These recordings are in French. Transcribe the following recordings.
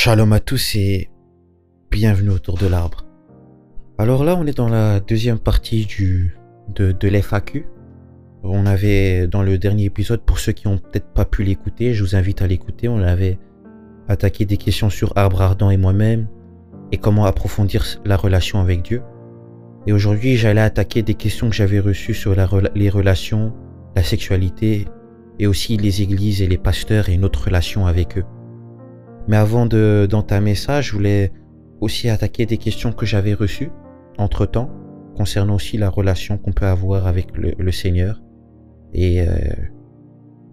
Shalom à tous et bienvenue autour de l'arbre. Alors là, on est dans la deuxième partie du, de, de l'FAQ. On avait, dans le dernier épisode, pour ceux qui n'ont peut-être pas pu l'écouter, je vous invite à l'écouter, on avait attaqué des questions sur Arbre Ardent et moi-même et comment approfondir la relation avec Dieu. Et aujourd'hui, j'allais attaquer des questions que j'avais reçues sur les relations, la sexualité et aussi les églises et les pasteurs et notre relation avec eux. Mais avant d'entamer ça, je voulais aussi attaquer des questions que j'avais reçues entre-temps, concernant aussi la relation qu'on peut avoir avec le, Seigneur. Et euh,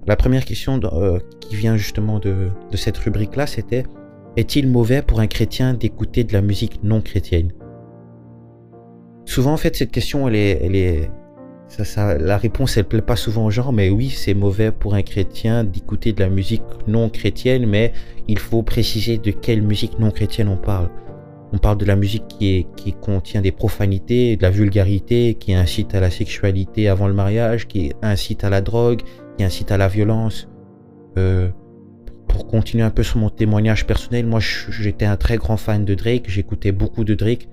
la première question euh, qui vient justement de, de cette rubrique-là, c'était Est-il mauvais pour un chrétien d'écouter de la musique non chrétienne? Souvent, en fait, cette question, elle est, elle est, la réponse, elle plaît pas souvent aux gens, mais oui, c'est mauvais pour un chrétien d'écouter de la musique non chrétienne, mais il faut préciser de quelle musique non chrétienne on parle. On parle de la musique qui contient des profanités, de la vulgarité, qui incite à la sexualité avant le mariage, qui incite à la drogue, qui incite à la violence. Euh, pour continuer un peu sur mon témoignage personnel, moi j'étais un très grand fan de Drake, j'écoutais beaucoup de Drake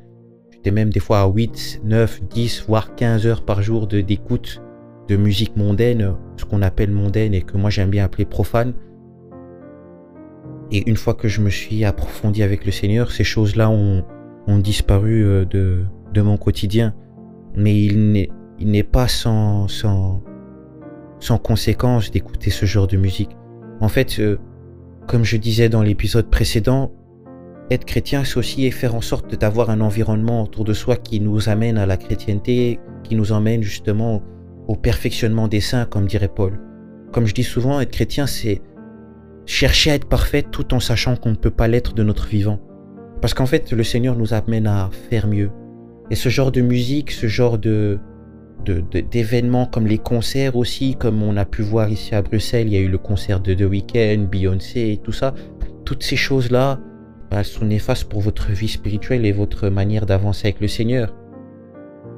même des fois à 8, 9, 10, voire 15 heures par jour d'écoute de, musique mondaine, ce qu'on appelle mondaine et que moi j'aime bien appeler profane. Et une fois que je me suis approfondi avec le Seigneur, ces choses-là ont, ont, disparu euh, de, de, mon quotidien. Mais il n'est pas sans, sans, sans conséquence d'écouter ce genre de musique. En fait, euh, comme je disais dans l'épisode précédent, être chrétien, c'est aussi faire en sorte d'avoir un environnement autour de soi qui nous amène à la chrétienté, qui nous emmène justement au perfectionnement des saints, comme dirait Paul. Comme je dis souvent, être chrétien, c'est chercher à être parfait tout en sachant qu'on ne peut pas l'être de notre vivant. Parce qu'en fait, le Seigneur nous amène à faire mieux. Et ce genre de musique, ce genre de d'événements comme les concerts aussi, comme on a pu voir ici à Bruxelles, il y a eu le concert de The Weeknd, Beyoncé tout ça. Toutes ces choses-là, elles sont néfastes pour votre vie spirituelle et votre manière d'avancer avec le Seigneur.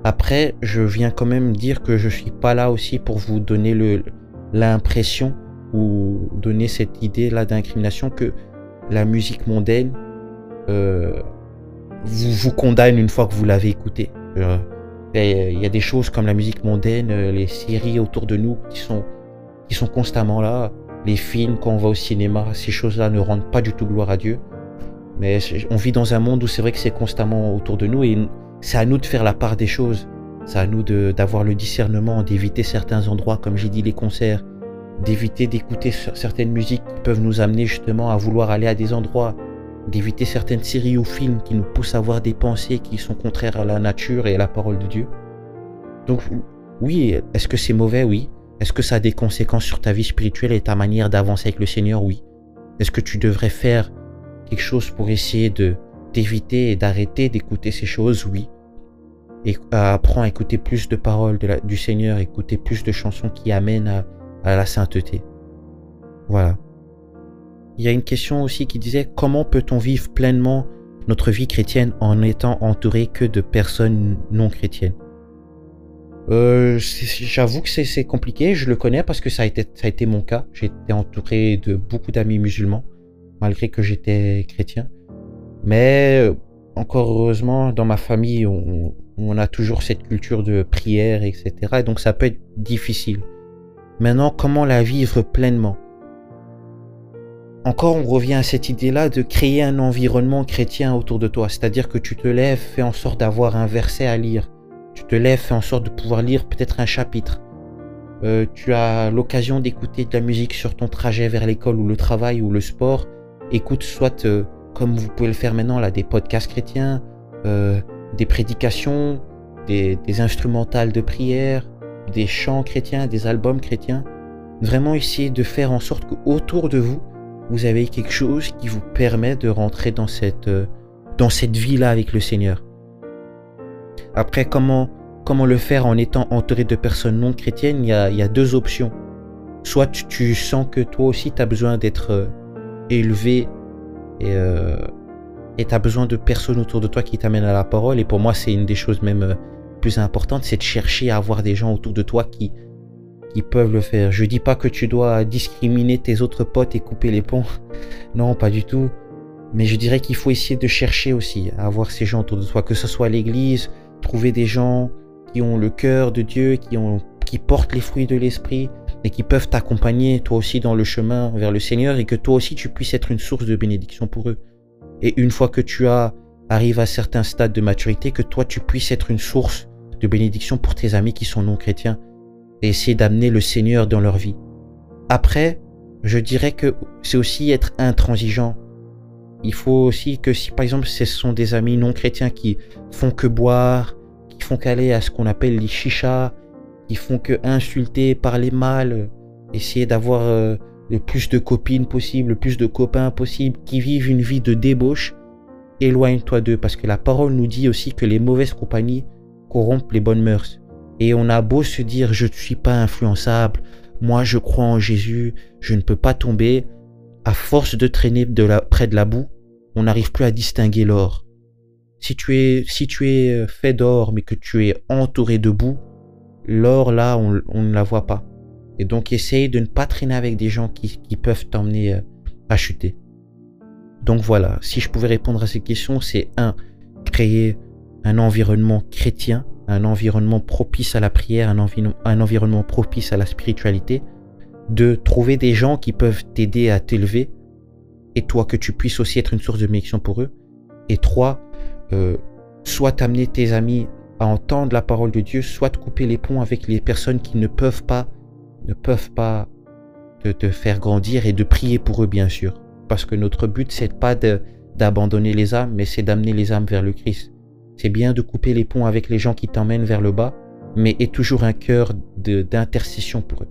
Après, je viens quand même dire que je suis pas là aussi pour vous donner l'impression ou donner cette idée là d'incrimination que la musique mondaine euh, vous vous condamne une fois que vous l'avez écoutée. Euh, il y a des choses comme la musique mondaine, euh, les séries autour de nous qui sont qui sont constamment là, les films quand on va au cinéma, ces choses-là ne rendent pas du tout gloire à Dieu. Mais on vit dans un monde où c'est vrai que c'est constamment autour de nous et c'est à nous de faire la part des choses. C'est à nous d'avoir le discernement, d'éviter certains endroits, comme j'ai dit, les concerts, d'éviter d'écouter certaines musiques qui peuvent nous amener justement à vouloir aller à des endroits, d'éviter certaines séries ou films qui nous poussent à avoir des pensées qui sont contraires à la nature et à la parole de Dieu. Donc oui, est-ce que c'est mauvais? Oui. Est-ce que ça a des conséquences sur ta vie spirituelle et ta manière d'avancer avec le Seigneur? Oui. Est-ce que tu devrais faire quelque chose pour essayer de d'éviter et d'arrêter d'écouter ces choses, oui. Et apprends à écouter plus de paroles de du Seigneur, écouter plus de chansons qui amènent à, à la sainteté. Voilà. Il y a une question aussi qui disait comment peut-on vivre pleinement notre vie chrétienne en étant entouré que de personnes non chrétiennes? Euh, J'avoue que c'est compliqué, je le connais parce que ça a été, ça a été mon cas. J'ai été entouré de beaucoup d'amis musulmans malgré que j'étais chrétien. Mais euh, encore heureusement, dans ma famille, on, a toujours cette culture de prière, etc. Et donc ça peut être difficile. Maintenant, comment la vivre pleinement? Encore, on revient à cette idée-là de créer un environnement chrétien autour de toi. C'est-à-dire que tu te lèves, fais en sorte d'avoir un verset à lire. Tu te lèves, fais en sorte de pouvoir lire peut-être un chapitre. Euh, tu as l'occasion d'écouter de la musique sur ton trajet vers l'école ou le travail ou le sport écoute soit euh, comme vous pouvez le faire maintenant là, des podcasts chrétiens, euh, des prédications, des, instrumentales de prière, des chants chrétiens, des albums chrétiens. Vraiment essayer de faire en sorte qu'autour de vous, vous avez quelque chose qui vous permet de rentrer dans cette, euh, dans cette vie-là avec le Seigneur. Après, comment, comment le faire en étant entouré de personnes non chrétiennes? Il y a, il y a deux options. Soit tu, sens que toi aussi tu as besoin d'être élevé et euh, tu as besoin de personnes autour de toi qui t'amènent à la parole. Et pour moi, c'est une des choses même euh, plus importantes, c'est de chercher à avoir des gens autour de toi qui, qui peuvent le faire. Je dis pas que tu dois discriminer tes autres potes et couper les ponts. Non, pas du tout. Mais je dirais qu'il faut essayer de chercher aussi à avoir ces gens autour de soi, que ce soit l'église, trouver des gens qui ont le cœur de Dieu, qui, ont, qui portent les fruits de l'esprit et qui peuvent t'accompagner toi aussi dans le chemin vers le Seigneur et que toi aussi tu puisses être une source de bénédiction pour eux. Et une fois que tu as arrive à certains stades de maturité, que toi tu puisses être une source de bénédiction pour tes amis qui sont non chrétiens et essayer d'amener le Seigneur dans leur vie. Après, je dirais que c'est aussi être intransigeant. Il faut aussi que si par exemple ce sont des amis non chrétiens qui font que boire, qui font qu'aller à ce qu'on appelle les chichas, qui font que insulter, parler mal, essayer d'avoir euh, le plus de copines possible, le plus de copains possible, qui vivent une vie de débauche, éloigne-toi d'eux parce que la parole nous dit aussi que les mauvaises compagnies corrompent les bonnes mœurs. Et on a beau se dire je ne suis pas influençable, moi je crois en Jésus, je ne peux pas tomber, à force de traîner près de la boue, on n'arrive plus à distinguer l'or. Si tu es, si tu es euh, fait d'or mais que tu es entouré de boue, l'or là on, ne la voit pas. Et donc essaye de ne pas traîner avec des gens qui, peuvent t'emmener euh, à chuter. Donc voilà, si je pouvais répondre à ces questions, c'est un, créer un environnement chrétien, un environnement propice à la prière, un, environnement propice à la spiritualité. De trouver des gens qui peuvent t'aider à t'élever et toi que tu puisses aussi être une source de bénédiction pour eux. Et trois, euh, soit t'amener tes amis à entendre la parole de Dieu, soit te couper les ponts avec les personnes qui ne peuvent pas, ne peuvent pas te faire grandir et de prier pour eux bien sûr parce que notre but, c'est pas d'abandonner les âmes, mais c'est d'amener les âmes vers le Christ. C'est bien de couper les ponts avec les gens qui t'emmènent vers le bas, mais aie toujours un cœur d'intercession pour eux.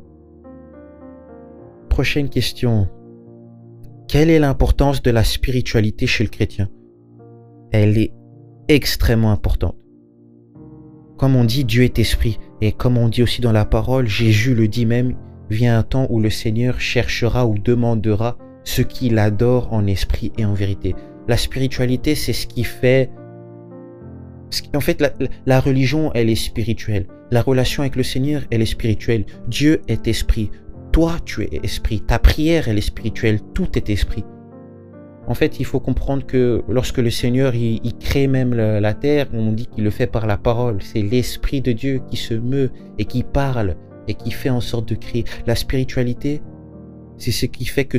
Prochaine question. Quelle est l'importance de la spiritualité chez le chrétien? Elle est extrêmement importante. Comme on dit, Dieu est esprit, et comme on dit aussi dans la parole, Jésus le dit même, vient un temps où le Seigneur cherchera ou demandera ce qu'il adore en esprit et en vérité. La spiritualité, c'est ce qui fait... En fait, la, religion, elle est spirituelle. La relation avec le Seigneur, elle est spirituelle. Dieu est esprit. Toi, tu es esprit. Ta prière, elle est spirituelle. Tout est esprit. En fait, il faut comprendre que lorsque le Seigneur, il, crée même la, terre, on dit qu'il le fait par la parole. C'est l'Esprit de Dieu qui se meut et qui parle et qui fait en sorte de créer. La spiritualité, c'est ce qui fait que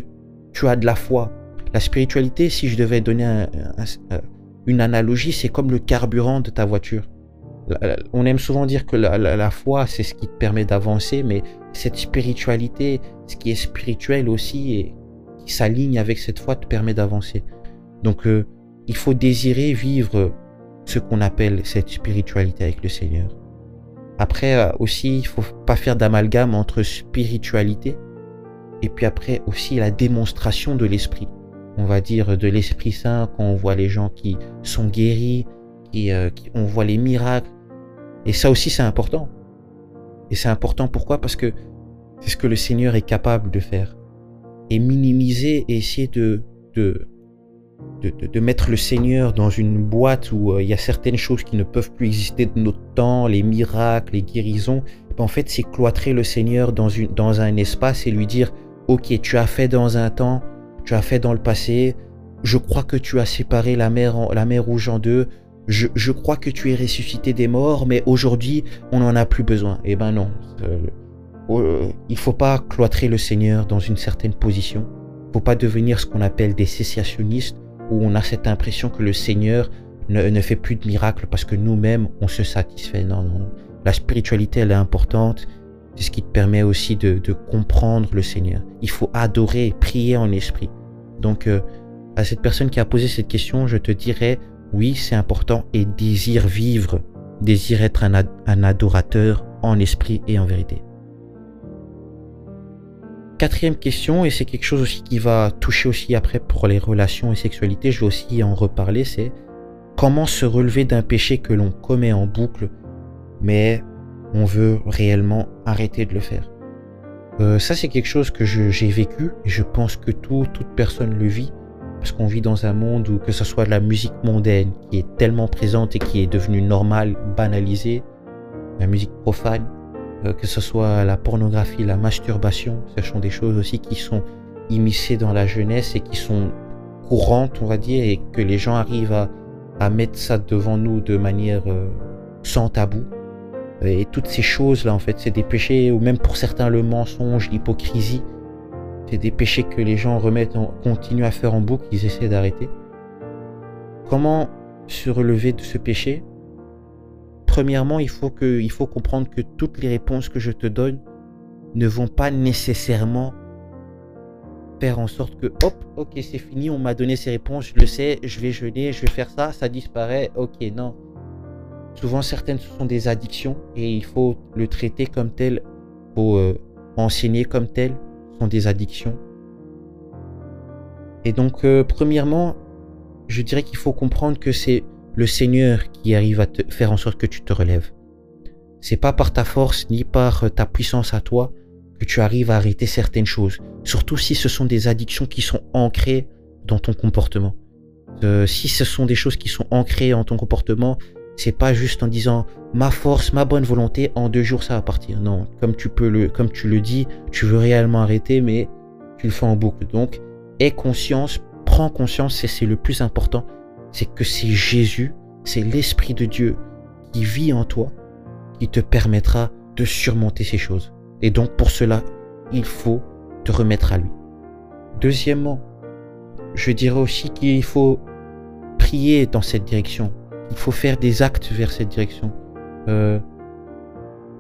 tu as de la foi. La spiritualité, si je devais donner une analogie, c'est comme le carburant de ta voiture. On aime souvent dire que la, foi, c'est ce qui te permet d'avancer, mais cette spiritualité, ce qui est spirituel aussi et qui s'aligne avec cette foi, te permet d'avancer. Donc, euh, il faut désirer vivre ce qu'on appelle cette spiritualité avec le Seigneur. Après euh, aussi, il faut pas faire d'amalgame entre spiritualité et puis après aussi la démonstration de l'Esprit. On va dire de l'Esprit Saint quand on voit les gens qui sont guéris, qui, euh, on voit les miracles. Et ça aussi c'est important. Et c'est important pourquoi? Parce que c'est ce que le Seigneur est capable de faire. Et minimiser et essayer de, de, de, mettre le Seigneur dans une boîte où euh, il y a certaines choses qui ne peuvent plus exister de notre temps, les miracles, les guérisons, en fait c'est cloîtrer le Seigneur dans, une, dans un espace et lui dire Ok, tu as fait dans un temps, tu as fait dans le passé, je crois que tu as séparé la mer, en, la mer rouge en deux, je, je, crois que tu es ressuscité des morts, mais aujourd'hui, on n'en a plus besoin. Eh ben non. Euh, il faut pas cloîtrer le Seigneur dans une certaine position. Il faut pas devenir ce qu'on appelle des cessationnistes, où on a cette impression que le Seigneur ne, ne fait plus de miracles parce que nous-mêmes, on se satisfait. Non, non. La spiritualité, elle est importante. C'est ce qui te permet aussi de, comprendre le Seigneur. Il faut adorer, prier en esprit. Donc, euh, à cette personne qui a posé cette question, je te dirais, oui, c'est important et désire vivre, désire être un adorateur en esprit et en vérité. Quatrième question, et c'est quelque chose aussi qui va toucher aussi après pour les relations et sexualité, je vais aussi en reparler, c'est comment se relever d'un péché que l'on commet en boucle, mais on veut réellement arrêter de le faire. Euh, ça, c'est quelque chose que j'ai vécu et je pense que tout, toute personne le vit parce qu'on vit dans un monde où que ce soit de la musique mondaine qui est tellement présente et qui est devenue normale, banalisée, la musique profane, que ce soit la pornographie, la masturbation, ce sont des choses aussi qui sont immiscées dans la jeunesse et qui sont courante, on va dire, et que les gens arrivent à, à mettre ça devant nous de manière euh, sans tabou. Et toutes ces choses-là, en fait, c'est des péchés, ou même pour certains le mensonge, l'hypocrisie, c'est des péchés que les gens remettent, en, continuent à faire en boucle, ils essaient d'arrêter. Comment se relever de ce péché? Premièrement, il faut, que, il faut comprendre que toutes les réponses que je te donne ne vont pas nécessairement faire en sorte que, hop, ok, c'est fini, on m'a donné ces réponses, je le sais, je vais jeûner, je vais faire ça, ça disparaît, ok, non. Souvent, certaines sont des addictions et il faut le traiter comme tel, il faut euh, enseigner comme tel, sont des addictions. Et donc, euh, premièrement, je dirais qu'il faut comprendre que c'est le Seigneur qui arrive à te faire en sorte que tu te relèves. C'est pas par ta force ni par ta puissance à toi que tu arrives à arrêter certaines choses. Surtout si ce sont des addictions qui sont ancrées dans ton comportement. Euh, si ce sont des choses qui sont ancrées en ton comportement, c'est pas juste en disant ma force, ma bonne volonté, en deux jours ça va partir. Non, comme tu peux le, comme tu le dis, tu veux réellement arrêter, mais tu le fais en boucle. Donc, aie conscience, prends conscience, c'est le plus important, c'est que c'est Jésus, c'est l'Esprit de Dieu qui vit en toi, qui te permettra de surmonter ces choses. Et donc pour cela, il faut te remettre à lui. Deuxièmement, je dirais aussi qu'il faut prier dans cette direction. Il faut faire des actes vers cette direction. Euh,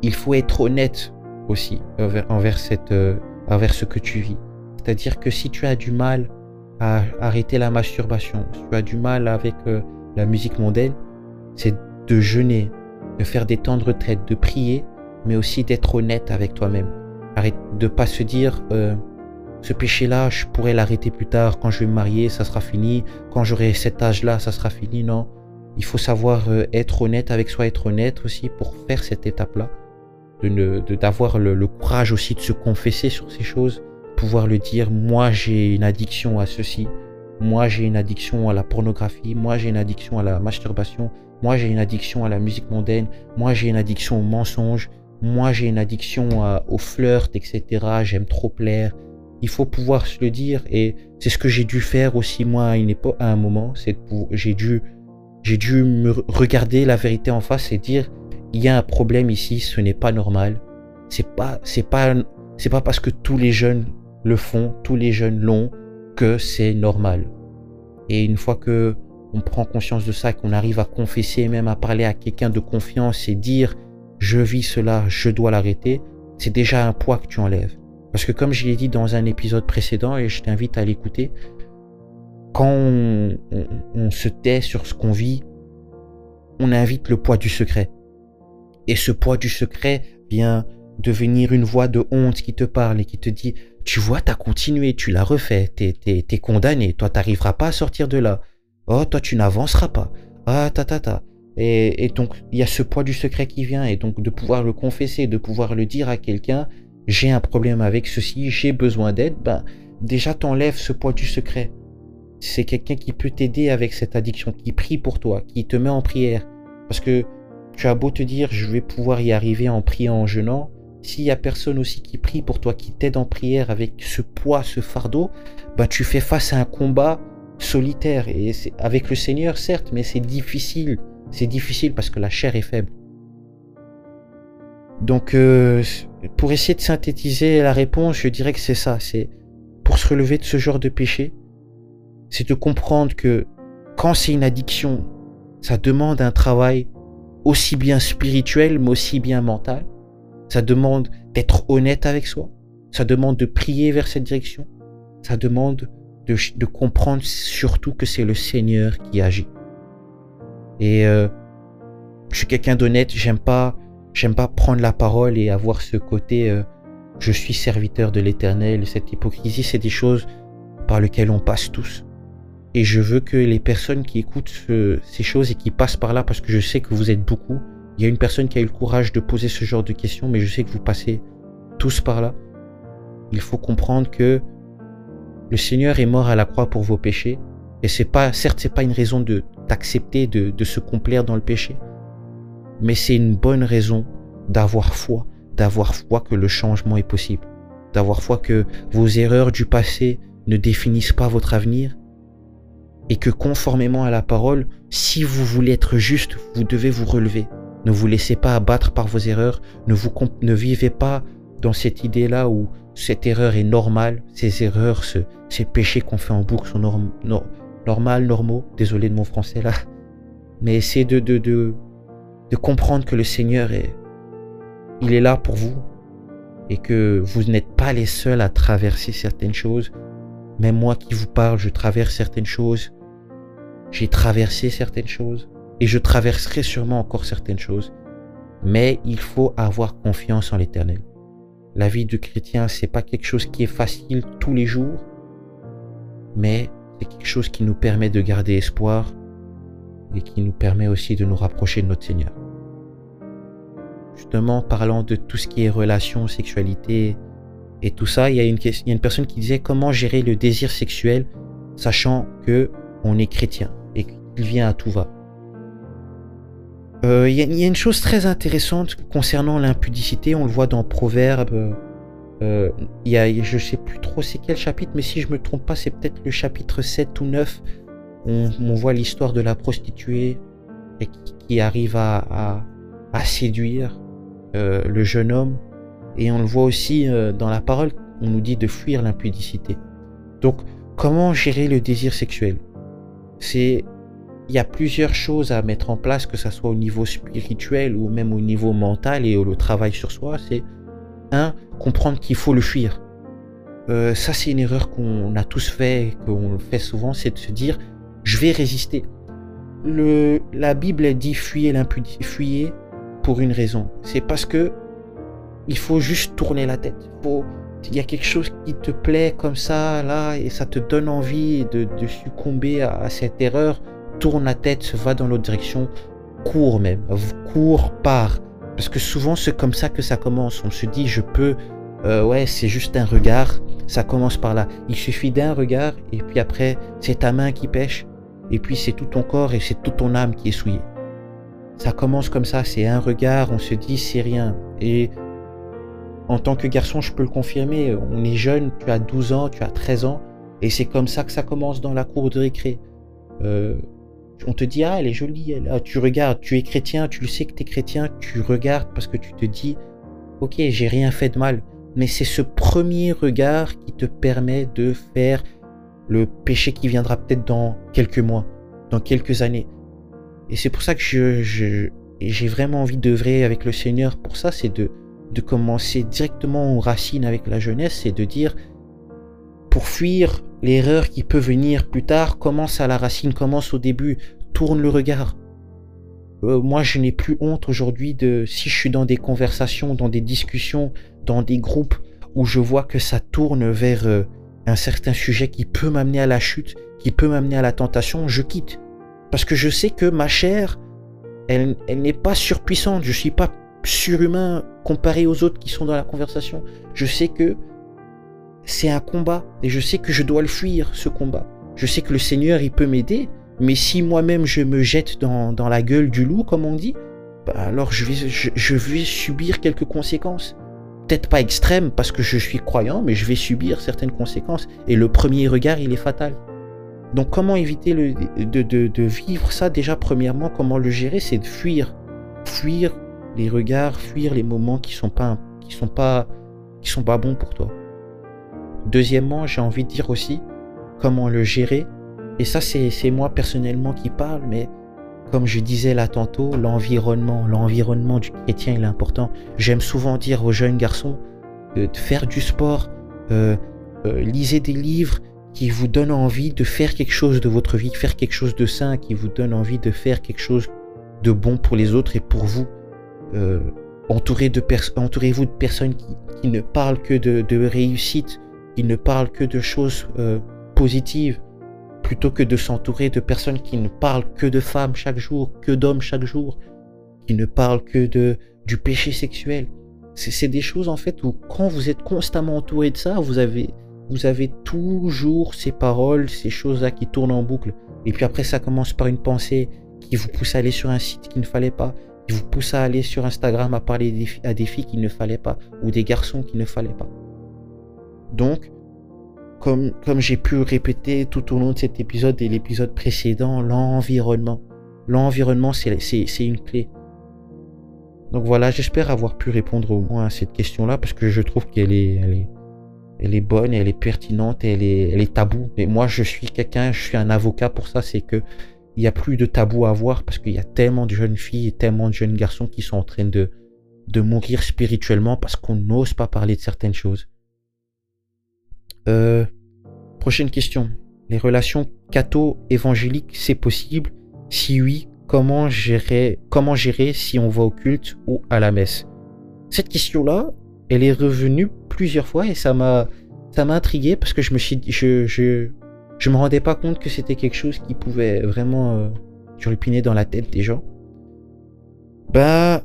il faut être honnête aussi envers, cette, euh, envers ce que tu vis. C'est-à-dire que si tu as du mal à arrêter la masturbation, si tu as du mal avec euh, la musique mondaine, c'est de jeûner, de faire des temps de retraite, de prier, mais aussi d'être honnête avec toi-même. Arrête de pas se dire ce péché-là, je pourrais l'arrêter plus tard. Quand je vais me marier, ça sera fini. Quand j'aurai cet âge-là, ça sera fini. Non. Il faut savoir euh, être honnête avec soi, être honnête aussi pour faire cette étape-là. D'avoir de, le, courage aussi de se confesser sur ces choses. Pouvoir le dire, moi j'ai une addiction à ceci. Moi j'ai une addiction à la pornographie. Moi j'ai une addiction à la masturbation. Moi j'ai une addiction à la musique mondaine. Moi j'ai une addiction au mensonge. Moi j'ai une addiction au flirt, etc. J'aime trop plaire il faut pouvoir se le dire et c'est ce que j'ai dû faire aussi moi à une à un moment. C'est j'ai dû, j'ai dû me regarder la vérité en face et dire il y a un problème ici, ce n'est pas normal. C'est pas, pas, c'est pas parce que tous les jeunes le font, tous les jeunes l'ont que c'est normal. Et une fois que on prend conscience de ça, qu'on arrive à confesser, même à parler à quelqu'un de confiance et dire je vis cela, je dois l'arrêter, c'est déjà un poids que tu enlèves. Parce que comme je l'ai dit dans un épisode précédent, et je t'invite à l'écouter, quand on, se tait sur ce qu'on vit, on invite le poids du secret. Et ce poids du secret vient devenir une voix de honte qui te parle et qui te dit, tu vois, t'as continué, tu l'as refait, t'es, t'es, condamné, toi t'arriveras pas à sortir de là. Oh, toi tu n'avanceras pas. Ah, ta ta ta. Et, et donc il y a ce poids du secret qui vient et donc de pouvoir le confesser, de pouvoir le dire à quelqu'un, j'ai un problème avec ceci, j'ai besoin d'aide, ben, déjà t'enlèves ce poids du secret. C'est quelqu'un qui peut t'aider avec cette addiction, qui prie pour toi, qui te met en prière. Parce que tu as beau te dire, je vais pouvoir y arriver en priant, en jeûnant, s'il y a personne aussi qui prie pour toi, qui t'aide en prière avec ce poids, ce fardeau, ben tu fais face à un combat solitaire. Et avec le Seigneur, certes, mais c'est difficile. C'est difficile parce que la chair est faible. Donc, euh, pour essayer de synthétiser la réponse, je dirais que c'est ça. C'est pour se relever de ce genre de péché, c'est de comprendre que quand c'est une addiction, ça demande un travail aussi bien spirituel, mais aussi bien mental. Ça demande d'être honnête avec soi. Ça demande de prier vers cette direction. Ça demande de, comprendre surtout que c'est le Seigneur qui agit. Et euh, je suis quelqu'un d'honnête. J'aime pas J'aime pas prendre la parole et avoir ce côté euh, je suis serviteur de l'éternel. Cette hypocrisie, c'est des choses par lesquelles on passe tous. Et je veux que les personnes qui écoutent ces choses et qui passent par là, parce que je sais que vous êtes beaucoup, il y a une personne qui a eu le courage de poser ce genre de questions, mais je sais que vous passez tous par là. Il faut comprendre que le Seigneur est mort à la croix pour vos péchés. Et c'est pas, certes, c'est pas une raison de d'accepter de, de se complaire dans le péché, mais c'est une bonne raison d'avoir foi, d'avoir foi que le changement est possible, d'avoir foi que vos erreurs du passé ne définissent pas votre avenir, et que conformément à la parole, si vous voulez être juste, vous devez vous relever. Ne vous laissez pas abattre par vos erreurs, ne, vous, ne vivez pas dans cette idée-là où cette erreur est normale, ces erreurs, ces péchés qu'on fait en boucle sont norm, normaux, désolé de mon français là, mais essayez de, de, de, de comprendre que le Seigneur est, il est là pour vous et que vous n'êtes pas les seuls à traverser certaines choses. Même moi qui vous parle, je traverse certaines choses. J'ai traversé certaines choses et je traverserai sûrement encore certaines choses. Mais il faut avoir confiance en l'éternel. La vie de chrétien, c'est pas quelque chose qui est facile tous les jours, mais c'est quelque chose qui nous permet de garder espoir et qui nous permet aussi de nous rapprocher de notre Seigneur. Justement, parlant de tout ce qui est relations, sexualité et tout ça, il y a une, il y a une personne qui disait comment gérer le désir sexuel sachant que on est chrétien et qu'il vient à tout va. Euh, il, il, y a, une chose très intéressante concernant l'impudicité, on le voit dans Proverbe. Euh, il y a, je sais plus trop c'est quel chapitre, mais si je me trompe pas, c'est peut-être le chapitre 7 ou 9. On, on voit l'histoire de la prostituée qui, arrive à, séduire euh, le jeune homme. Et on le voit aussi euh, dans la parole, on nous dit de fuir l'impudicité. Donc, comment gérer le désir sexuel? C'est il y a plusieurs choses à mettre en place, que ce soit au niveau spirituel ou même au niveau mental et au travail sur soi. C'est un, comprendre qu'il faut le fuir. Euh, ça, c'est une erreur qu'on a tous fait, qu'on fait souvent, c'est de se dire, je vais résister. Le, la Bible dit fuyez l'impudicité, fuyez pour une raison. C'est parce que il faut juste tourner la tête. Il y a quelque chose qui te plaît comme ça, là, et ça te donne envie de, succomber à cette erreur tourne la tête, va dans l'autre direction, cours même, cours, part. Parce que souvent c'est comme ça que ça commence. On se dit je peux, euh, ouais c'est juste un regard, ça commence par là. Il suffit d'un regard et puis après c'est ta main qui pêche et puis c'est tout ton corps et c'est toute ton âme qui est souillée. Ça commence comme ça, c'est un regard, on se dit c'est rien. Et en tant que garçon, je peux le confirmer, on est jeune, tu as 12 ans, tu as 13 ans, et c'est comme ça que ça commence dans la cour de récré. Euh, on te dit, ah, elle est jolie, elle. Ah, tu regardes, tu es chrétien, tu le sais que tu es chrétien, tu regardes parce que tu te dis, ok, j'ai rien fait de mal. Mais c'est ce premier regard qui te permet de faire le péché qui viendra peut-être dans quelques mois, dans quelques années. Et c'est pour ça que je, j'ai vraiment envie d'œuvrer avec le Seigneur pour ça, c'est de, de commencer directement aux racines avec la jeunesse et de dire, pour fuir l'erreur qui peut venir plus tard, commence à la racine, commence au début, tourne le regard. Euh, moi, je n'ai plus honte aujourd'hui de si je suis dans des conversations, dans des discussions, dans des groupes où je vois que ça tourne vers euh, un certain sujet qui peut m'amener à la chute, qui peut m'amener à la tentation, je quitte. Parce que je sais que ma chair, elle, elle n'est pas surpuissante, je suis pas surhumain comparé aux autres qui sont dans la conversation. Je sais que c'est un combat et je sais que je dois le fuir, ce combat. Je sais que le Seigneur, il peut m'aider, mais si moi-même je me jette dans, dans, la gueule du loup, comme on dit, bah alors je vais, je, vais subir quelques conséquences. Peut-être pas extrêmes parce que je suis croyant, mais je vais subir certaines conséquences. Et le premier regard, il est fatal. Donc comment éviter de, de, de vivre ça Déjà, premièrement, comment le gérer? C'est de fuir. Fuir les regards, fuir les moments qui sont qui sont pas, qui sont pas bons pour toi. Deuxièmement, j'ai envie de dire aussi comment le gérer. Et ça, c'est moi personnellement qui parle, mais comme je disais là tantôt, l'environnement, l'environnement du chrétien, il est important. J'aime souvent dire aux jeunes garçons de, faire du sport, euh, euh, lisez des livres qui vous donnent envie de faire quelque chose de votre vie, faire quelque chose de sain, qui vous donne envie de faire quelque chose de bon pour les autres et pour vous. Euh, entourez-vous de personnes qui, ne parlent que de réussite, il ne parle que de choses euh, positives, plutôt que de s'entourer de personnes qui ne parlent que de femmes chaque jour, que d'hommes chaque jour, qui ne parlent que de du péché sexuel. C'est des choses en fait où quand vous êtes constamment entouré de ça, vous avez vous avez toujours ces paroles, ces choses-là qui tournent en boucle. Et puis après, ça commence par une pensée qui vous pousse à aller sur un site qu'il ne fallait pas, qui vous pousse à aller sur Instagram à parler à des filles qu'il ne fallait pas, ou des garçons qu'il ne fallait pas. Donc, comme, j'ai pu répéter tout au long de cet épisode et l'épisode précédent, l'environnement. L'environnement, c'est une clé. Donc voilà, j'espère avoir pu répondre au moins à cette question-là parce que je trouve qu'elle est, elle est, bonne, elle est pertinente, elle est, elle est tabou. Mais moi, je suis quelqu'un, je suis un avocat pour ça, c'est que il n'y a plus de tabou à avoir parce qu'il y a tellement de jeunes filles et tellement de jeunes garçons qui sont en train de mourir spirituellement parce qu'on n'ose pas parler de certaines choses. Euh, prochaine question. Les relations catho-évangéliques, c'est possible? Si oui, comment gérer, comment gérer si on va au culte ou à la messe? Cette question-là, elle est revenue plusieurs fois et ça m'a ça m'a intrigué parce que je me suis je, je, je me rendais pas compte que c'était quelque chose qui pouvait vraiment euh, turlupiner dans la tête des gens. Bah,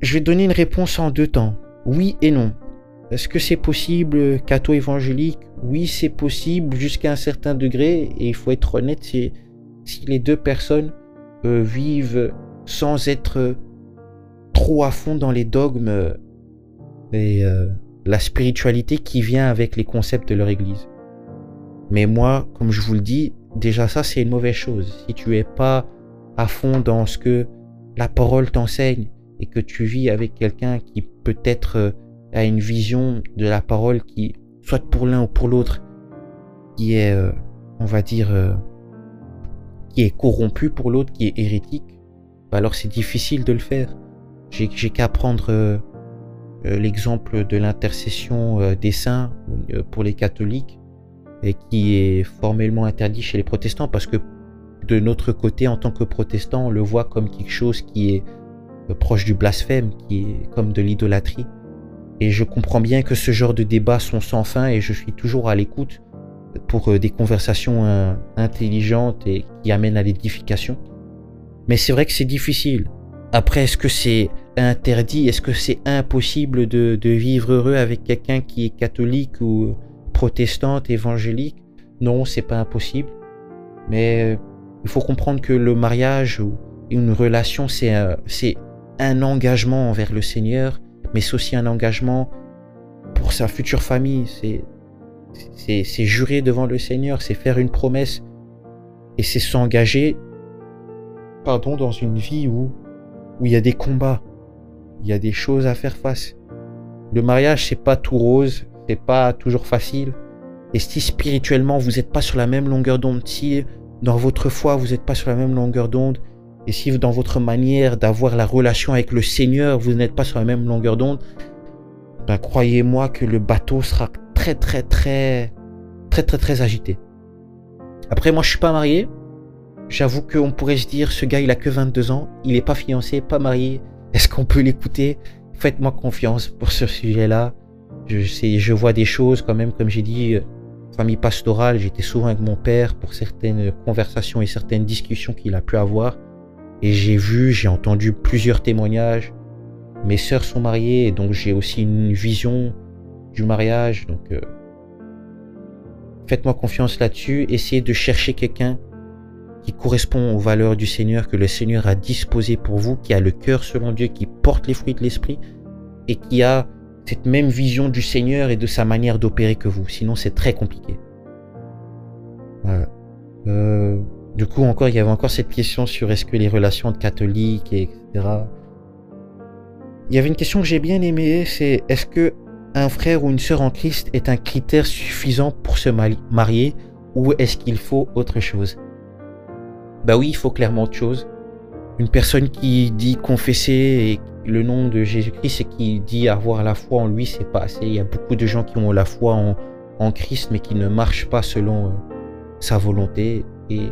je vais donner une réponse en deux temps. Oui et non. Est-ce que c'est possible, catho évangélique? Oui, c'est possible jusqu'à un certain degré. Et il faut être honnête, si les deux personnes euh, vivent sans être trop à fond dans les dogmes et euh, la spiritualité qui vient avec les concepts de leur église. Mais moi, comme je vous le dis, déjà ça c'est une mauvaise chose. Si tu es pas à fond dans ce que la parole t'enseigne et que tu vis avec quelqu'un qui peut-être euh, a une vision de la parole qui, soit pour l'un ou pour l'autre, qui est, euh, on va dire, qui est corrompu pour l'autre, qui est hérétique, bah alors c'est difficile de le faire. J'ai qu'à prendre euh, l'exemple de l'intercession euh, des saints euh, pour les catholiques et qui est formellement interdit chez les protestants parce que de notre côté en tant que protestants on le voit comme quelque chose qui est proche du blasphème, qui est comme de l'idolâtrie. Et je comprends bien que ce genre de débats sont sans fin et je suis toujours à l'écoute pour des conversations intelligentes et qui amènent à l'édification. Mais c'est vrai que c'est difficile. Après, est-ce que c'est interdit? Est-ce que c'est impossible de, vivre heureux avec quelqu'un qui est catholique ou protestante, évangélique? Non, c'est pas impossible. Mais euh, il faut comprendre que le mariage ou une relation, c'est un engagement envers le Seigneur, mais c'est aussi un engagement pour sa future famille. C'est jurer devant le Seigneur, c'est faire une promesse et c'est s'engager, pardon, dans une vie où où il y a des combats, il y a des choses à faire face. Le mariage, c'est pas tout rose, c'est pas toujours facile. Et si spirituellement vous n'êtes pas sur la même longueur d'onde, si dans votre foi vous n'êtes pas sur la même longueur d'onde, et si dans votre manière d'avoir la relation avec le Seigneur vous n'êtes pas sur la même longueur d'onde, ben croyez-moi que le bateau sera très très très très très très agité. Après moi je suis pas marié, j'avoue qu'on pourrait se dire ce gars il a que 22 ans, il est pas fiancé, pas marié, est-ce qu'on peut l'écouter? Faites-moi confiance pour ce sujet-là. Je, je vois des choses quand même, comme j'ai dit, euh, famille pastorale, j'étais souvent avec mon père pour certaines conversations et certaines discussions qu'il a pu avoir. Et j'ai vu, j'ai entendu plusieurs témoignages. Mes sœurs sont mariées, et donc j'ai aussi une vision du mariage. Donc, euh, faites-moi confiance là-dessus. Essayez de chercher quelqu'un qui correspond aux valeurs du Seigneur que le Seigneur a disposé pour vous, qui a le cœur selon Dieu, qui porte les fruits de l'esprit et qui a cette même vision du Seigneur et de sa manière d'opérer que vous. Sinon, c'est très compliqué. Euh, du coup, encore, il y avait encore cette question sur est-ce que les relations entre catholiques, etc. Il y avait une question que j'ai bien aimée, c'est est-ce que un frère ou une sœur en Christ est un critère suffisant pour se marier ou est-ce qu'il faut autre chose? Bah oui, il faut clairement autre chose. Une personne qui dit confesser le nom de Jésus-Christ et qui dit avoir la foi en lui, c'est pas assez. Il y a beaucoup de gens qui ont la foi en, en Christ mais qui ne marchent pas selon euh, sa volonté. Et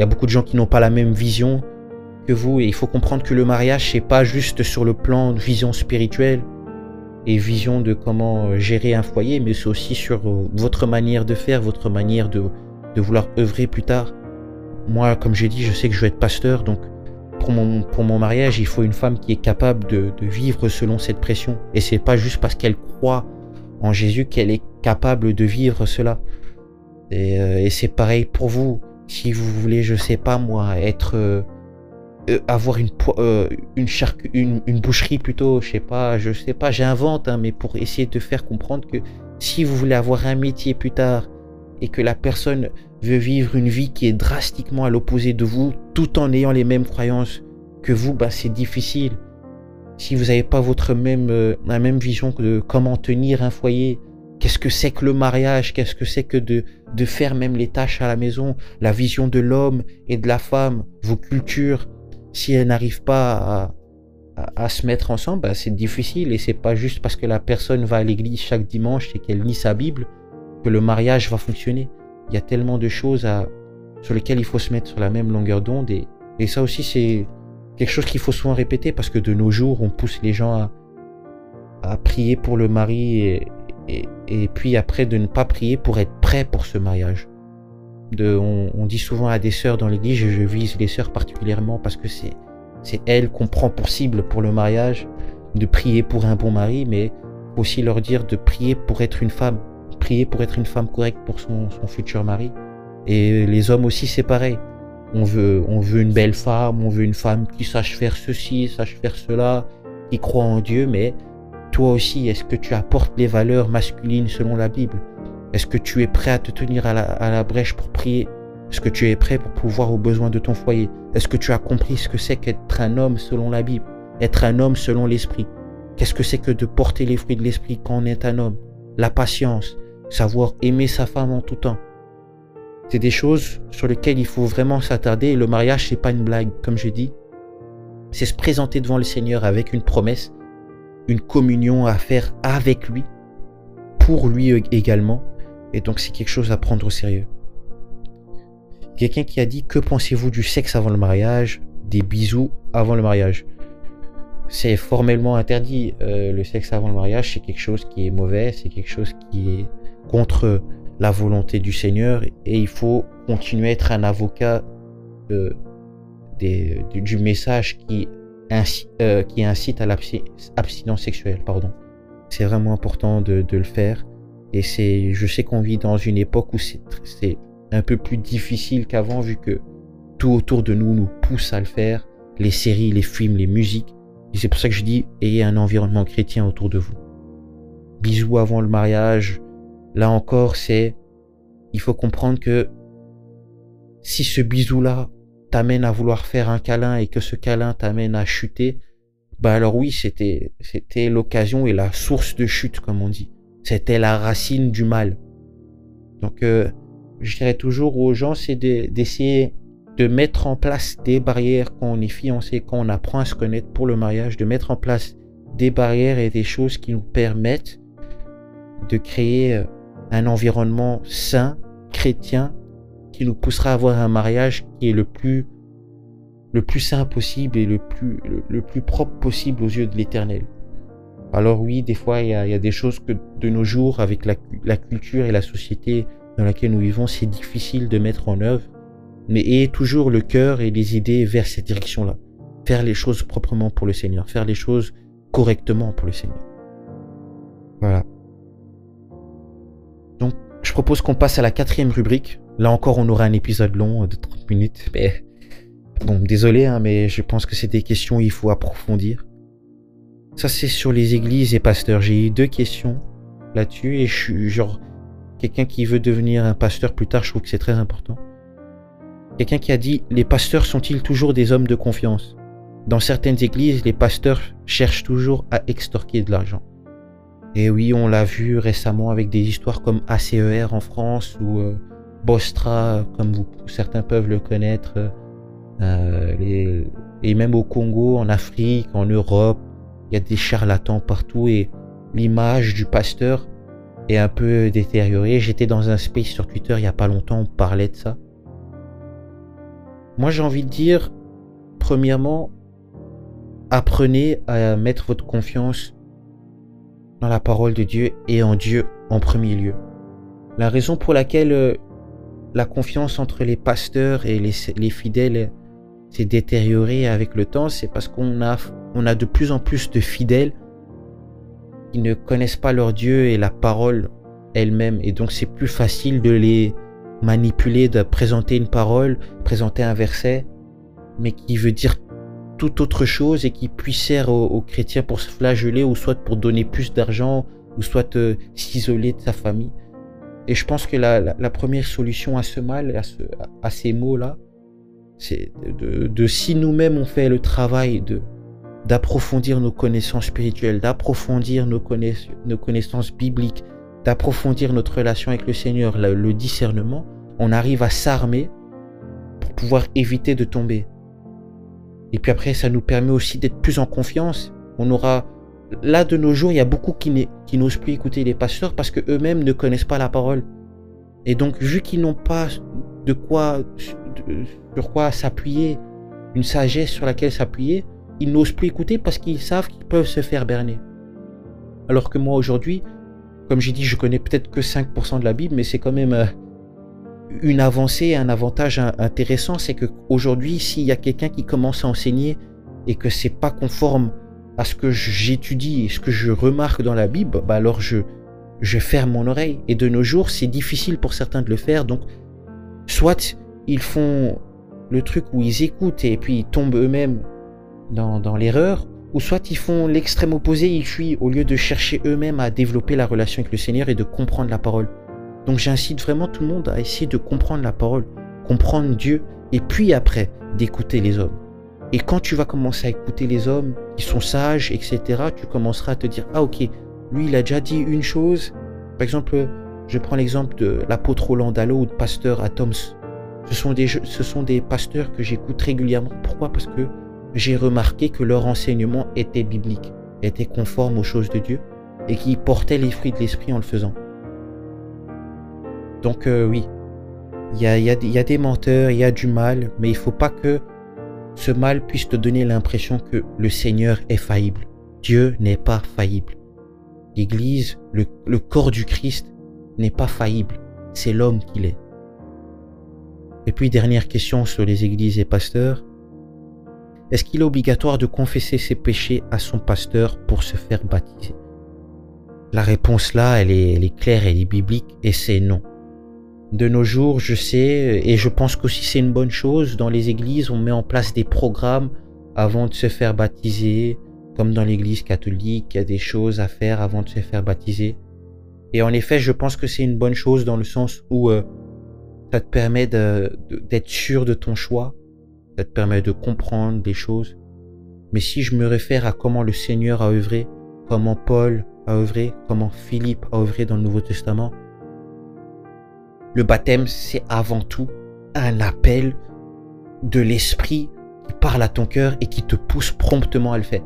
il y a beaucoup de gens qui n'ont pas la même vision que vous. Et il faut comprendre que le mariage, c'est pas juste sur le plan de vision spirituelle et vision de comment euh, gérer un foyer, mais c'est aussi sur euh, votre manière de faire, votre manière de, de vouloir œuvrer plus tard. Moi, comme j'ai dit, je sais que je veux être pasteur, donc pour mon, pour mon mariage, il faut une femme qui est capable de, vivre selon cette pression. Et c'est pas juste parce qu'elle croit en Jésus qu'elle est capable de vivre cela. Et, euh, c'est pareil pour vous. Si vous voulez, je sais pas moi, être euh, euh, avoir une une, une, une boucherie plutôt, je sais pas, je sais pas, j'invente, hein, mais pour essayer de faire comprendre que si vous voulez avoir un métier plus tard et que la personne veut vivre une vie qui est drastiquement à l'opposé de vous, tout en ayant les mêmes croyances que vous, bah, c'est difficile. Si vous n'avez pas votre même, euh, la même vision de comment tenir un foyer, qu'est-ce que c'est que le mariage, qu'est-ce que c'est que de, faire même les tâches à la maison, la vision de l'homme et de la femme, vos cultures, si elles n'arrivent pas à, se mettre ensemble, bah, c'est difficile et c'est pas juste parce que la personne va à l'église chaque dimanche et qu'elle lit sa Bible que le mariage va fonctionner. Il y a tellement de choses sur lesquelles il faut se mettre sur la même longueur d'onde et, ça aussi c'est quelque chose qu'il faut souvent répéter parce que de nos jours on pousse les gens à, prier pour le mari et, puis après de ne pas prier pour être prêt pour ce mariage. De, on, dit souvent à des sœurs dans l'église, et je vise les sœurs particulièrement parce que c'est c'est elles qu'on prend pour cible pour le mariage, de prier pour un bon mari, mais aussi leur dire de prier pour être une femme, prier pour être une femme correcte pour son, futur mari. Et les hommes aussi, c'est pareil. On veut, on veut une belle femme, on veut une femme qui sache faire ceci, sache faire cela, qui croit en Dieu, mais toi aussi, est-ce que tu apportes les valeurs masculines selon la Bible? Est-ce que tu es prêt à te tenir à la, brèche pour prier est-ce que tu es prêt pour pouvoir aux besoins de ton foyer? Est-ce que tu as compris ce que c'est qu'être un homme selon la Bible? Être un homme selon l'esprit. Qu'est-ce que c'est que de porter les fruits de l'esprit quand on est un homme? La patience, savoir aimer sa femme en tout temps. C'est des choses sur lesquelles il faut vraiment s'attarder le mariage c'est pas une blague comme je dis. C'est se présenter devant le Seigneur avec une promesse, une communion à faire avec lui, pour lui également. Et donc c'est quelque chose à prendre au sérieux. Quelqu'un qui a dit que pensez-vous du sexe avant le mariage, des bisous avant le mariage. C'est formellement interdit. Euh, le sexe avant le mariage, c'est quelque chose qui est mauvais, c'est quelque chose qui est contre la volonté du Seigneur et il faut continuer à être un avocat euh, du message qui, euh, qui incite à l'abstinence sexuelle. Pardon. C'est vraiment important de, le faire. Et c'est, je sais qu'on vit dans une époque où c'est un peu plus difficile qu'avant vu que tout autour de nous nous pousse à le faire, les séries, les films, les musiques. Et c'est pour ça que je dis, ayez un environnement chrétien autour de vous. Bisous avant le mariage. Là encore, c'est, il faut comprendre que si ce bisou-là t'amène à vouloir faire un câlin et que ce câlin t'amène à chuter, bah alors oui, c'était, c'était l'occasion et la source de chute, comme on dit. C'était la racine du mal. Donc, euh, je dirais toujours aux gens, c'est d'essayer de, mettre en place des barrières quand on est fiancé, quand on apprend à se connaître pour le mariage, de mettre en place des barrières et des choses qui nous permettent de créer euh, un environnement sain, chrétien, qui nous poussera à avoir un mariage qui est le plus le plus sain possible et le plus, le, plus propre possible aux yeux de l'éternel. Alors oui, des fois, il y, a, des choses que de nos jours, avec la, la culture et la société, dans laquelle nous vivons, c'est difficile de mettre en œuvre, mais ayez toujours le cœur et les idées vers cette direction-là. Faire les choses proprement pour le Seigneur, faire les choses correctement pour le Seigneur. Voilà. Donc, je propose qu'on passe à la quatrième rubrique. Là encore, on aura un épisode long de 30 minutes, mais bon, désolé, hein, mais je pense que c'est des questions où il faut approfondir. Ça, c'est sur les églises et pasteurs. J'ai eu deux questions là-dessus et je suis genre, Quelqu'un qui veut devenir un pasteur plus tard, je trouve que c'est très important. Quelqu'un qui a dit Les pasteurs sont-ils toujours des hommes de confiance? Dans certaines églises, les pasteurs cherchent toujours à extorquer de l'argent. Et oui, on l'a vu récemment avec des histoires comme ACER en France ou euh, Bostra, comme vous, certains peuvent le connaître, euh, et même au Congo, en Afrique, en Europe, il y a des charlatans partout et l'image du pasteur un peu détérioré. J'étais dans un space sur Twitter il y a pas longtemps, on parlait de ça. Moi j'ai envie de dire, premièrement, apprenez à mettre votre confiance dans la parole de Dieu et en Dieu en premier lieu. La raison pour laquelle euh, la confiance entre les pasteurs et les, les fidèles s'est détériorée avec le temps, c'est parce qu'on a, on a de plus en plus de fidèles ils ne connaissent pas leur Dieu et la parole elle-même. Et donc c'est plus facile de les manipuler, de présenter une parole, présenter un verset, mais qui veut dire tout autre chose et qui puisse servir aux, chrétiens pour se flageller ou soit pour donner plus d'argent ou soit euh, s'isoler de sa famille. Et je pense que la, première solution à ce mal, à, ces mots-là, c'est de, si nous-mêmes on fait le travail de d'approfondir nos connaissances spirituelles, d'approfondir nos, nos, connaissances bibliques, d'approfondir notre relation avec le Seigneur, le discernement, on arrive à s'armer pour pouvoir éviter de tomber. Et puis après, ça nous permet aussi d'être plus en confiance. On aura là de nos jours, il y a beaucoup qui, n'osent plus écouter les pasteurs parce que eux-mêmes ne connaissent pas la parole. Et donc, vu qu'ils n'ont pas de quoi, sur quoi s'appuyer, une sagesse sur laquelle s'appuyer, ils n'osent plus écouter parce qu'ils savent qu'ils peuvent se faire berner. Alors que moi aujourd'hui, comme j'ai dit, je connais peut-être que 5% de la Bible, mais c'est quand même euh, une avancée, un avantage intéressant, c'est que aujourd'hui, s'il y a quelqu'un qui commence à enseigner et que c'est pas conforme à ce que j'étudie et ce que je remarque dans la Bible, bah alors je, je ferme mon oreille. Et de nos jours, c'est difficile pour certains de le faire. Donc, soit ils font le truc où ils écoutent et puis ils tombent eux-mêmes dans, dans l'erreur, ou soit ils font l'extrême opposé, ils fuient au lieu de chercher eux-mêmes à développer la relation avec le Seigneur et de comprendre la parole. Donc j'incite vraiment tout le monde à essayer de comprendre la parole, comprendre Dieu, et puis après d'écouter les hommes. Et quand tu vas commencer à écouter les hommes qui sont sages, etc., tu commenceras à te dire, ah ok, lui il a déjà dit une chose. Par exemple, je prends l'exemple de l'apôtre Roland Dallot ou de pasteur Atoms. Ce sont des, ce sont des pasteurs que j'écoute régulièrement. Pourquoi? Parce que j'ai remarqué que leur enseignement était biblique, était conforme aux choses de Dieu et qui portait les fruits de l'esprit en le faisant. Donc euh, oui, il y a, y a, des menteurs, il y a du mal, mais il faut pas que ce mal puisse te donner l'impression que le Seigneur est faillible. Dieu n'est pas faillible. L'Église, le, corps du Christ n'est pas faillible. C'est l'homme qu'il est. Et puis dernière question sur les églises et pasteurs. Est-ce qu'il est obligatoire de confesser ses péchés à son pasteur pour se faire baptiser? La réponse là, elle est, elle est claire, elle est biblique et c'est non de nos jours, je sais, et je pense qu'aussi c'est une bonne chose, dans les églises, on met en place des programmes avant de se faire baptiser, comme dans l'église catholique, il y a des choses à faire avant de se faire baptiser. Et en effet, je pense que c'est une bonne chose dans le sens où euh, ça te permet d'être sûr de ton choix, ça te permet de comprendre des choses. Mais si je me réfère à comment le Seigneur a œuvré, comment Paul a œuvré, comment Philippe a œuvré dans le Nouveau Testament, le baptême, c'est avant tout un appel de l'esprit qui parle à ton cœur et qui te pousse promptement à le faire.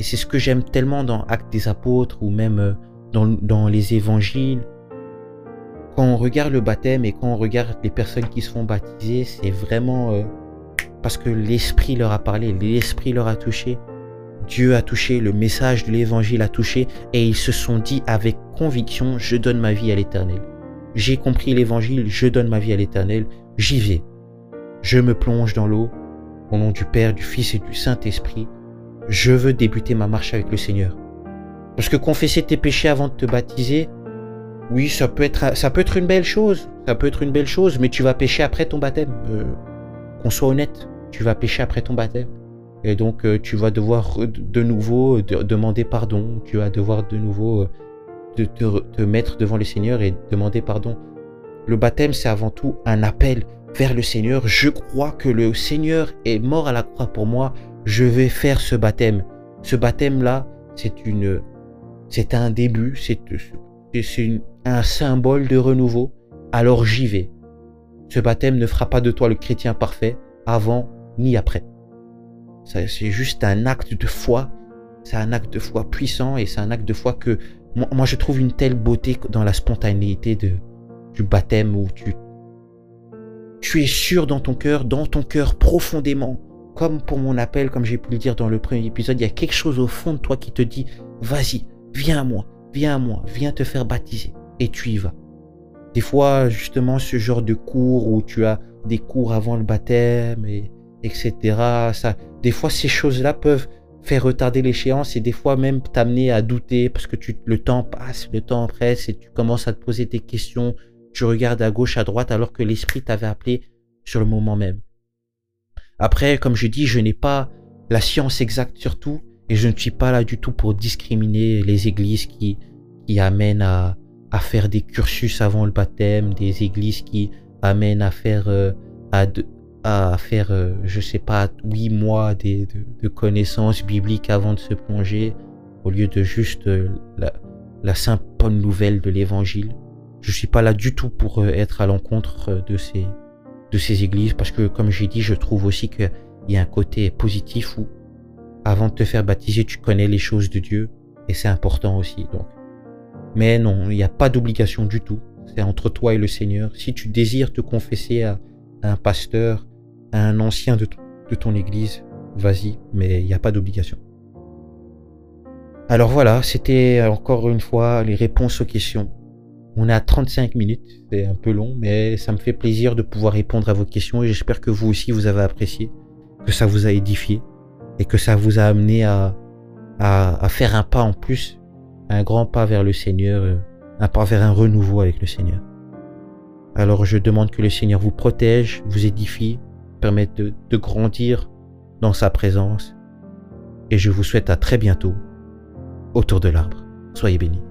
Et c'est ce que j'aime tellement dans Actes des Apôtres ou même euh, dans, les évangiles. Quand on regarde le baptême et quand on regarde les personnes qui se font baptiser, c'est vraiment euh, parce que l'esprit leur a parlé, l'esprit leur a touché. Dieu a touché, le message de l'évangile a touché et ils se sont dit avec conviction, je donne ma vie à l'éternel j'ai compris l'évangile, je donne ma vie à l'éternel, j'y vais. Je me plonge dans l'eau, au nom du Père, du Fils et du Saint-Esprit. Je veux débuter ma marche avec le Seigneur. Parce que confesser tes péchés avant de te baptiser, oui, ça peut être, ça peut être une belle chose. Ça peut être une belle chose, mais tu vas pécher après ton baptême. Euh, qu'on soit honnête, tu vas pécher après ton baptême. Et donc, euh, tu vas devoir de nouveau demander pardon. Tu vas devoir de nouveau euh, de te, mettre devant le Seigneur et demander pardon. Le baptême, c'est avant tout un appel vers le Seigneur. Je crois que le Seigneur est mort à la croix pour moi. Je vais faire ce baptême. Ce baptême-là, c'est une, c'est un début, c'est, c'est un symbole de renouveau. Alors j'y vais. Ce baptême ne fera pas de toi le chrétien parfait avant ni après. C'est juste un acte de foi. C'est un acte de foi puissant et c'est un acte de foi que moi, je trouve une telle beauté dans la spontanéité de, du baptême où tu, tu es sûr dans ton cœur, dans ton cœur profondément. Comme pour mon appel, comme j'ai pu le dire dans le premier épisode, il y a quelque chose au fond de toi qui te dit, vas-y, viens à moi, viens à moi, viens te faire baptiser. Et tu y vas. Des fois, justement, ce genre de cours où tu as des cours avant le baptême, et, etc. Ça, des fois, ces choses-là peuvent faire retarder l'échéance et des fois même t'amener à douter parce que le temps passe, le temps presse et tu commences à te poser des questions, tu regardes à gauche, à droite alors que l'esprit t'avait appelé sur le moment même. Après, comme je dis, je n'ai pas la science exacte sur tout et je ne suis pas là du tout pour discriminer les églises qui, qui amènent à, à faire des cursus avant le baptême, des églises qui amènent à faire, euh, à, à faire euh, je sais pas, huit mois de, connaissances bibliques avant de se plonger, au lieu de juste euh, la, simple bonne nouvelle de l'évangile. Je suis pas là du tout pour être à l'encontre de ces, de ces églises, parce que comme j'ai dit, je trouve aussi qu'il y a un côté positif où avant de te faire baptiser, tu connais les choses de Dieu, et c'est important aussi. Donc, mais non, il n'y a pas d'obligation du tout. C'est entre toi et le Seigneur. Si tu désires te confesser à, un pasteur, un ancien de, ton église, vas-y, mais il n'y a pas d'obligation. Alors voilà, c'était encore une fois les réponses aux questions. On est à 35 minutes, c'est un peu long, mais ça me fait plaisir de pouvoir répondre à vos questions et j'espère que vous aussi vous avez apprécié, que ça vous a édifié et que ça vous a amené à, faire un pas en plus un grand pas vers le Seigneur, un pas vers un renouveau avec le Seigneur. Alors je demande que le Seigneur vous protège, vous édifie, permette de, de grandir dans sa présence. Et je vous souhaite à très bientôt autour de l'arbre. Soyez bénis.